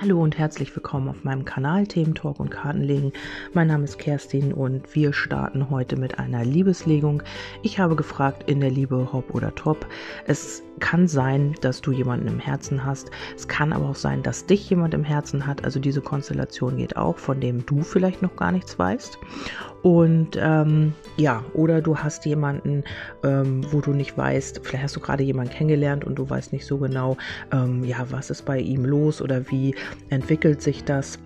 Hallo und herzlich willkommen auf meinem Kanal Themen Talk und Kartenlegen. Mein Name ist Kerstin und wir starten heute mit einer Liebeslegung. Ich habe gefragt in der Liebe Hop oder Top. Es kann sein, dass du jemanden im Herzen hast. Es kann aber auch sein, dass dich jemand im Herzen hat. Also diese Konstellation geht auch, von dem du vielleicht noch gar nichts weißt. Und ähm, ja, oder du hast jemanden, ähm, wo du nicht weißt, vielleicht hast du gerade jemanden kennengelernt und du weißt nicht so genau, ähm, ja, was ist bei ihm los oder wie entwickelt sich das.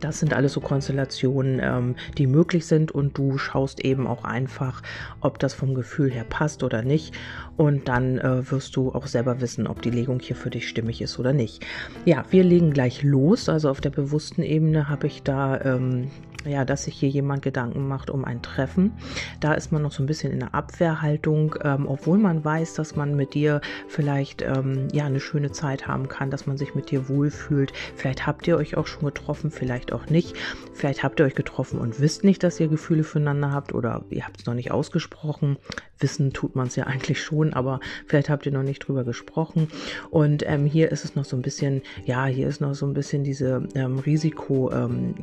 Das sind alles so Konstellationen, ähm, die möglich sind und du schaust eben auch einfach, ob das vom Gefühl her passt oder nicht. Und dann äh, wirst du auch selber wissen, ob die Legung hier für dich stimmig ist oder nicht. Ja, wir legen gleich los. Also auf der bewussten Ebene habe ich da ähm, ja, dass sich hier jemand Gedanken macht um ein Treffen. Da ist man noch so ein bisschen in der Abwehrhaltung, ähm, obwohl man weiß, dass man mit dir vielleicht ähm, ja eine schöne Zeit haben kann, dass man sich mit dir wohlfühlt. Vielleicht habt ihr euch auch schon getroffen, vielleicht auch nicht. Vielleicht habt ihr euch getroffen und wisst nicht, dass ihr Gefühle füreinander habt oder ihr habt es noch nicht ausgesprochen. Wissen tut man es ja eigentlich schon, aber vielleicht habt ihr noch nicht drüber gesprochen. Und ähm, hier ist es noch so ein bisschen, ja, hier ist noch so ein bisschen diese ähm, Risiko, ähm,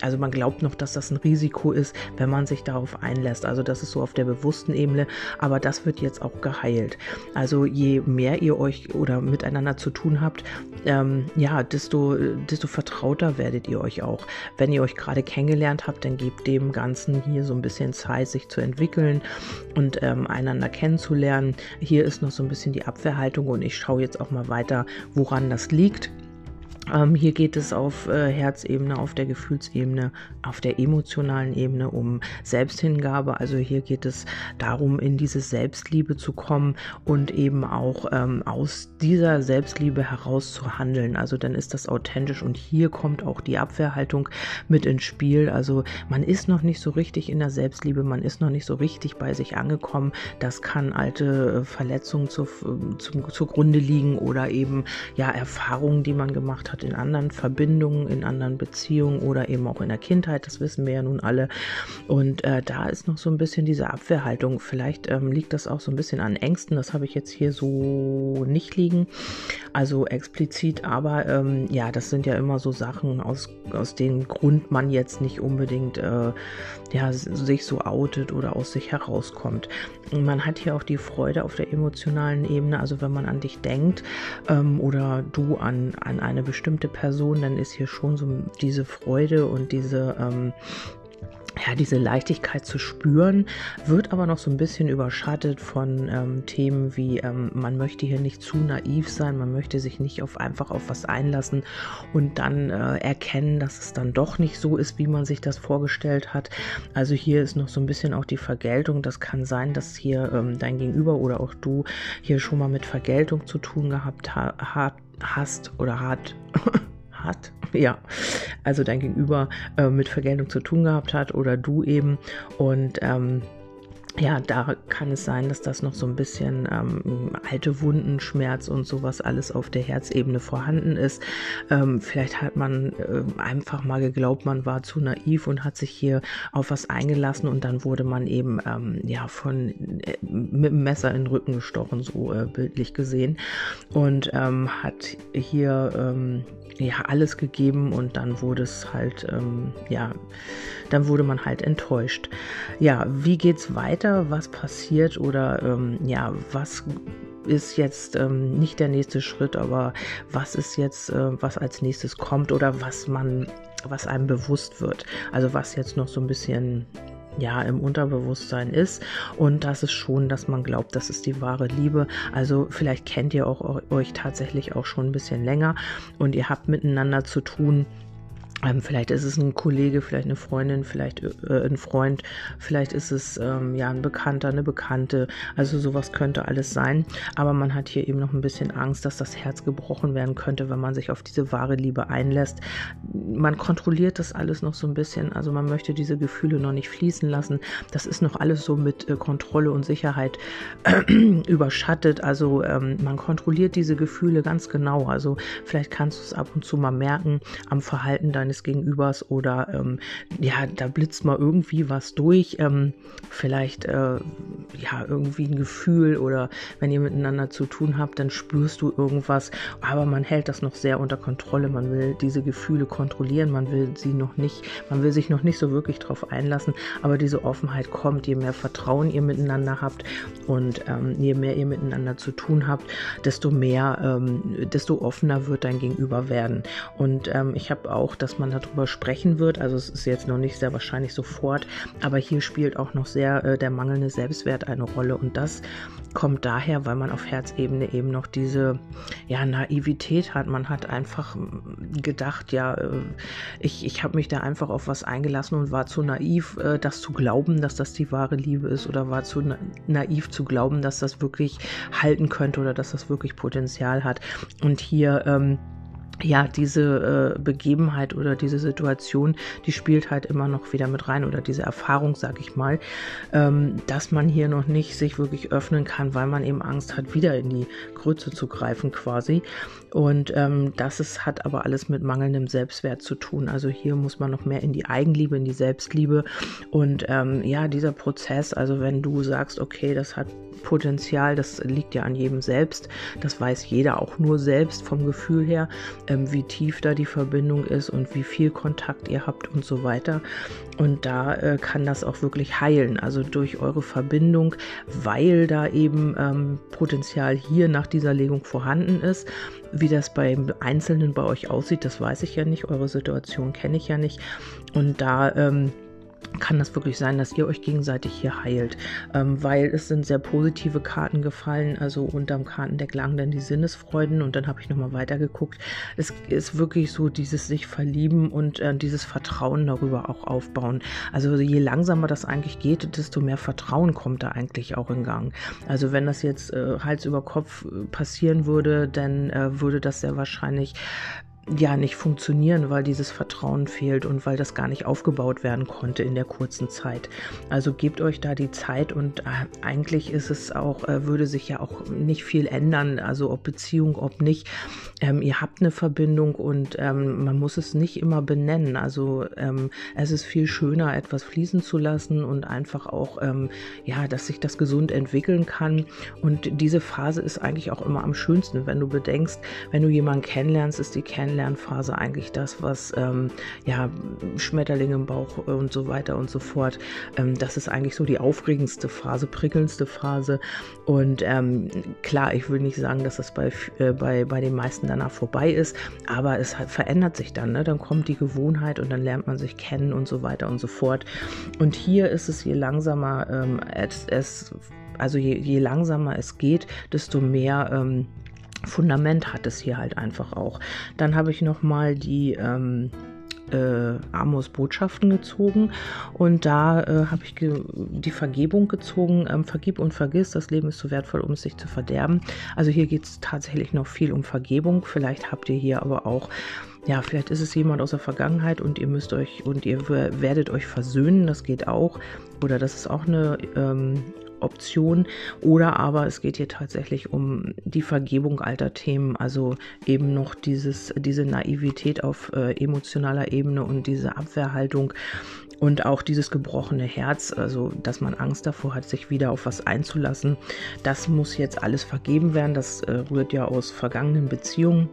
also man glaubt, glaubt noch, dass das ein Risiko ist, wenn man sich darauf einlässt. Also das ist so auf der bewussten Ebene, aber das wird jetzt auch geheilt. Also je mehr ihr euch oder miteinander zu tun habt, ähm, ja, desto, desto vertrauter werdet ihr euch auch. Wenn ihr euch gerade kennengelernt habt, dann gebt dem Ganzen hier so ein bisschen Zeit, sich zu entwickeln und ähm, einander kennenzulernen. Hier ist noch so ein bisschen die Abwehrhaltung und ich schaue jetzt auch mal weiter, woran das liegt. Ähm, hier geht es auf äh, Herzebene, auf der Gefühlsebene, auf der emotionalen Ebene um Selbsthingabe. Also hier geht es darum, in diese Selbstliebe zu kommen und eben auch ähm, aus dieser Selbstliebe heraus zu handeln. Also dann ist das authentisch und hier kommt auch die Abwehrhaltung mit ins Spiel. Also man ist noch nicht so richtig in der Selbstliebe, man ist noch nicht so richtig bei sich angekommen. Das kann alte äh, Verletzungen zu, zu, zugrunde liegen oder eben ja Erfahrungen, die man gemacht hat hat in anderen Verbindungen, in anderen Beziehungen oder eben auch in der Kindheit. Das wissen wir ja nun alle. Und äh, da ist noch so ein bisschen diese Abwehrhaltung. Vielleicht ähm, liegt das auch so ein bisschen an Ängsten. Das habe ich jetzt hier so nicht liegen. Also explizit, aber ähm, ja, das sind ja immer so Sachen, aus, aus dem Grund man jetzt nicht unbedingt äh, ja, sich so outet oder aus sich herauskommt. Man hat hier auch die Freude auf der emotionalen Ebene. Also wenn man an dich denkt ähm, oder du an, an eine bestimmte Person, dann ist hier schon so diese Freude und diese ähm, ja, diese Leichtigkeit zu spüren, wird aber noch so ein bisschen überschattet von ähm, Themen wie, ähm, man möchte hier nicht zu naiv sein, man möchte sich nicht auf einfach auf was einlassen und dann äh, erkennen, dass es dann doch nicht so ist, wie man sich das vorgestellt hat. Also hier ist noch so ein bisschen auch die Vergeltung. Das kann sein, dass hier ähm, dein Gegenüber oder auch du hier schon mal mit Vergeltung zu tun gehabt ha hast oder hat, hat, ja, also dein Gegenüber äh, mit Vergeltung zu tun gehabt hat oder du eben. Und ähm, ja, da kann es sein, dass das noch so ein bisschen ähm, alte Wunden, Schmerz und sowas alles auf der Herzebene vorhanden ist. Ähm, vielleicht hat man äh, einfach mal geglaubt, man war zu naiv und hat sich hier auf was eingelassen und dann wurde man eben ähm, ja von äh, mit dem Messer in den Rücken gestochen, so äh, bildlich gesehen und ähm, hat hier ähm, ja alles gegeben und dann wurde es halt ähm, ja dann wurde man halt enttäuscht. Ja, wie geht's weiter? Was passiert oder ähm, ja, was ist jetzt ähm, nicht der nächste Schritt, aber was ist jetzt, äh, was als nächstes kommt oder was man, was einem bewusst wird. Also was jetzt noch so ein bisschen ja im Unterbewusstsein ist und das ist schon, dass man glaubt, das ist die wahre Liebe. Also vielleicht kennt ihr auch euch tatsächlich auch schon ein bisschen länger und ihr habt miteinander zu tun ähm, vielleicht ist es ein Kollege, vielleicht eine Freundin, vielleicht äh, ein Freund, vielleicht ist es ähm, ja ein Bekannter, eine Bekannte. Also sowas könnte alles sein. Aber man hat hier eben noch ein bisschen Angst, dass das Herz gebrochen werden könnte, wenn man sich auf diese wahre Liebe einlässt. Man kontrolliert das alles noch so ein bisschen. Also man möchte diese Gefühle noch nicht fließen lassen. Das ist noch alles so mit äh, Kontrolle und Sicherheit äh, überschattet. Also ähm, man kontrolliert diese Gefühle ganz genau. Also vielleicht kannst du es ab und zu mal merken am Verhalten deiner deines Gegenübers oder ähm, ja, da blitzt mal irgendwie was durch, ähm, vielleicht äh, ja irgendwie ein Gefühl oder wenn ihr miteinander zu tun habt, dann spürst du irgendwas, aber man hält das noch sehr unter Kontrolle, man will diese Gefühle kontrollieren, man will sie noch nicht, man will sich noch nicht so wirklich drauf einlassen, aber diese Offenheit kommt, je mehr Vertrauen ihr miteinander habt und ähm, je mehr ihr miteinander zu tun habt, desto mehr, ähm, desto offener wird dein Gegenüber werden. Und ähm, ich habe auch, man darüber sprechen wird, also es ist jetzt noch nicht sehr wahrscheinlich sofort, aber hier spielt auch noch sehr äh, der mangelnde Selbstwert eine Rolle und das kommt daher, weil man auf Herzebene eben noch diese ja, Naivität hat. Man hat einfach gedacht, ja, äh, ich, ich habe mich da einfach auf was eingelassen und war zu naiv, äh, das zu glauben, dass das die wahre Liebe ist oder war zu naiv zu glauben, dass das wirklich halten könnte oder dass das wirklich Potenzial hat. Und hier ähm, ja, diese äh, Begebenheit oder diese Situation, die spielt halt immer noch wieder mit rein oder diese Erfahrung, sag ich mal, ähm, dass man hier noch nicht sich wirklich öffnen kann, weil man eben Angst hat, wieder in die Grütze zu greifen quasi. Und ähm, das ist, hat aber alles mit mangelndem Selbstwert zu tun. Also hier muss man noch mehr in die Eigenliebe, in die Selbstliebe. Und ähm, ja, dieser Prozess, also wenn du sagst, okay, das hat Potenzial, das liegt ja an jedem selbst, das weiß jeder auch nur selbst vom Gefühl her ähm, wie tief da die Verbindung ist und wie viel Kontakt ihr habt und so weiter. Und da äh, kann das auch wirklich heilen, also durch eure Verbindung, weil da eben ähm, Potenzial hier nach dieser Legung vorhanden ist. Wie das beim Einzelnen bei euch aussieht, das weiß ich ja nicht. Eure Situation kenne ich ja nicht. Und da ähm, kann das wirklich sein, dass ihr euch gegenseitig hier heilt, ähm, weil es sind sehr positive Karten gefallen, also unterm Kartendeck lagen dann die Sinnesfreuden und dann habe ich nochmal weitergeguckt. Es ist wirklich so dieses sich verlieben und äh, dieses Vertrauen darüber auch aufbauen. Also je langsamer das eigentlich geht, desto mehr Vertrauen kommt da eigentlich auch in Gang. Also wenn das jetzt äh, Hals über Kopf äh, passieren würde, dann äh, würde das sehr wahrscheinlich ja nicht funktionieren, weil dieses Vertrauen fehlt und weil das gar nicht aufgebaut werden konnte in der kurzen Zeit. Also gebt euch da die Zeit und äh, eigentlich ist es auch, äh, würde sich ja auch nicht viel ändern, also ob Beziehung, ob nicht. Ähm, ihr habt eine Verbindung und ähm, man muss es nicht immer benennen. Also ähm, es ist viel schöner, etwas fließen zu lassen und einfach auch, ähm, ja, dass sich das gesund entwickeln kann. Und diese Phase ist eigentlich auch immer am schönsten, wenn du bedenkst, wenn du jemanden kennenlernst, ist die Kennenlernphase Kennenlernphase eigentlich das, was ähm, ja Schmetterling im Bauch und so weiter und so fort. Ähm, das ist eigentlich so die aufregendste Phase, prickelndste Phase. Und ähm, klar, ich will nicht sagen, dass das bei, äh, bei, bei den meisten danach vorbei ist, aber es hat, verändert sich dann. Ne? Dann kommt die Gewohnheit und dann lernt man sich kennen und so weiter und so fort. Und hier ist es, je langsamer ähm, es, es also je, je, langsamer es geht, desto mehr ähm, Fundament hat es hier halt einfach auch. Dann habe ich noch mal die ähm, äh, Amos Botschaften gezogen und da äh, habe ich ge die Vergebung gezogen. Ähm, vergib und vergiss, das Leben ist zu wertvoll, um es sich zu verderben. Also hier geht es tatsächlich noch viel um Vergebung. Vielleicht habt ihr hier aber auch ja, vielleicht ist es jemand aus der Vergangenheit und ihr müsst euch und ihr werdet euch versöhnen, das geht auch. Oder das ist auch eine ähm, Option. Oder aber es geht hier tatsächlich um die Vergebung alter Themen, also eben noch dieses, diese Naivität auf äh, emotionaler Ebene und diese Abwehrhaltung und auch dieses gebrochene Herz, also dass man Angst davor hat, sich wieder auf was einzulassen. Das muss jetzt alles vergeben werden. Das äh, rührt ja aus vergangenen Beziehungen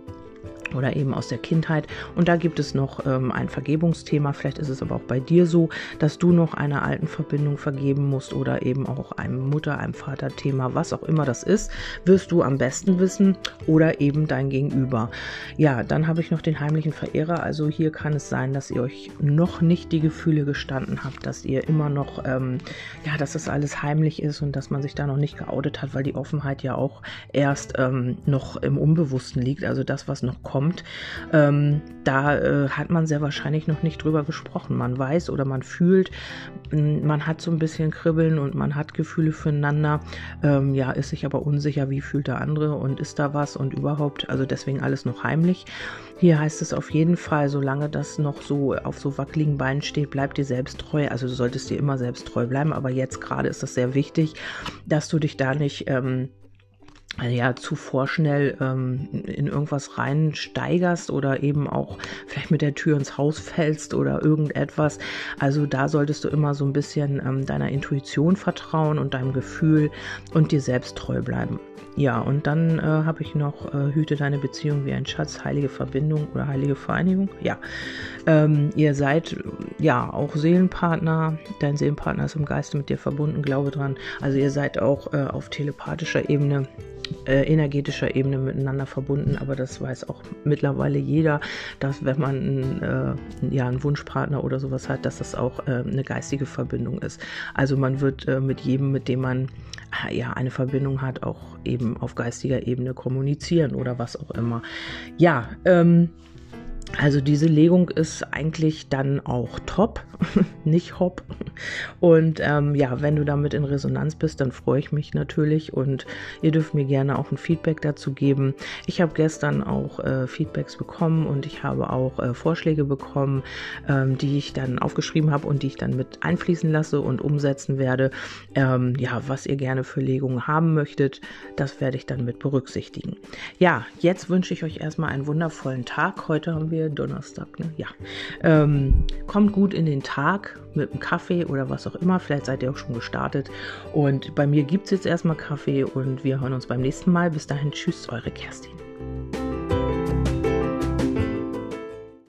oder eben aus der Kindheit. Und da gibt es noch ähm, ein Vergebungsthema. Vielleicht ist es aber auch bei dir so, dass du noch einer alten Verbindung vergeben musst oder eben auch einem Mutter, einem Vater-Thema, was auch immer das ist, wirst du am besten wissen oder eben dein Gegenüber. Ja, dann habe ich noch den heimlichen Verehrer. Also hier kann es sein, dass ihr euch noch nicht die Gefühle gestanden habt, dass ihr immer noch, ähm, ja, dass das alles heimlich ist und dass man sich da noch nicht geoutet hat, weil die Offenheit ja auch erst ähm, noch im Unbewussten liegt. Also das, was noch kommt kommt, ähm, da äh, hat man sehr wahrscheinlich noch nicht drüber gesprochen. Man weiß oder man fühlt, man hat so ein bisschen Kribbeln und man hat Gefühle füreinander, ähm, ja, ist sich aber unsicher, wie fühlt der andere und ist da was und überhaupt, also deswegen alles noch heimlich. Hier heißt es auf jeden Fall, solange das noch so auf so wackeligen Beinen steht, bleib dir selbst treu. Also du solltest dir immer selbst treu bleiben, aber jetzt gerade ist das sehr wichtig, dass du dich da nicht ähm, ja zu vorschnell ähm, in irgendwas reinsteigerst oder eben auch vielleicht mit der Tür ins Haus fällst oder irgendetwas. Also da solltest du immer so ein bisschen ähm, deiner Intuition vertrauen und deinem Gefühl und dir selbst treu bleiben. Ja, und dann äh, habe ich noch äh, Hüte deine Beziehung wie ein Schatz, heilige Verbindung oder heilige Vereinigung. Ja, ähm, ihr seid ja auch Seelenpartner. Dein Seelenpartner ist im Geiste mit dir verbunden, glaube dran. Also ihr seid auch äh, auf telepathischer Ebene äh, energetischer Ebene miteinander verbunden, aber das weiß auch mittlerweile jeder, dass wenn man äh, ja, einen Wunschpartner oder sowas hat, dass das auch äh, eine geistige Verbindung ist. Also man wird äh, mit jedem, mit dem man äh, ja eine Verbindung hat, auch eben auf geistiger Ebene kommunizieren oder was auch immer. Ja, ähm, also diese Legung ist eigentlich dann auch top, nicht hopp. Und ähm, ja, wenn du damit in Resonanz bist, dann freue ich mich natürlich und ihr dürft mir gerne auch ein Feedback dazu geben. Ich habe gestern auch äh, Feedbacks bekommen und ich habe auch äh, Vorschläge bekommen, ähm, die ich dann aufgeschrieben habe und die ich dann mit einfließen lasse und umsetzen werde. Ähm, ja, was ihr gerne für Legungen haben möchtet, das werde ich dann mit berücksichtigen. Ja, jetzt wünsche ich euch erstmal einen wundervollen Tag. Heute haben wir Donnerstag, ne? Ja. Ähm, kommt gut in den Tag mit einem Kaffee oder was auch immer. Vielleicht seid ihr auch schon gestartet. Und bei mir gibt es jetzt erstmal Kaffee und wir hören uns beim nächsten Mal. Bis dahin, tschüss, eure Kerstin.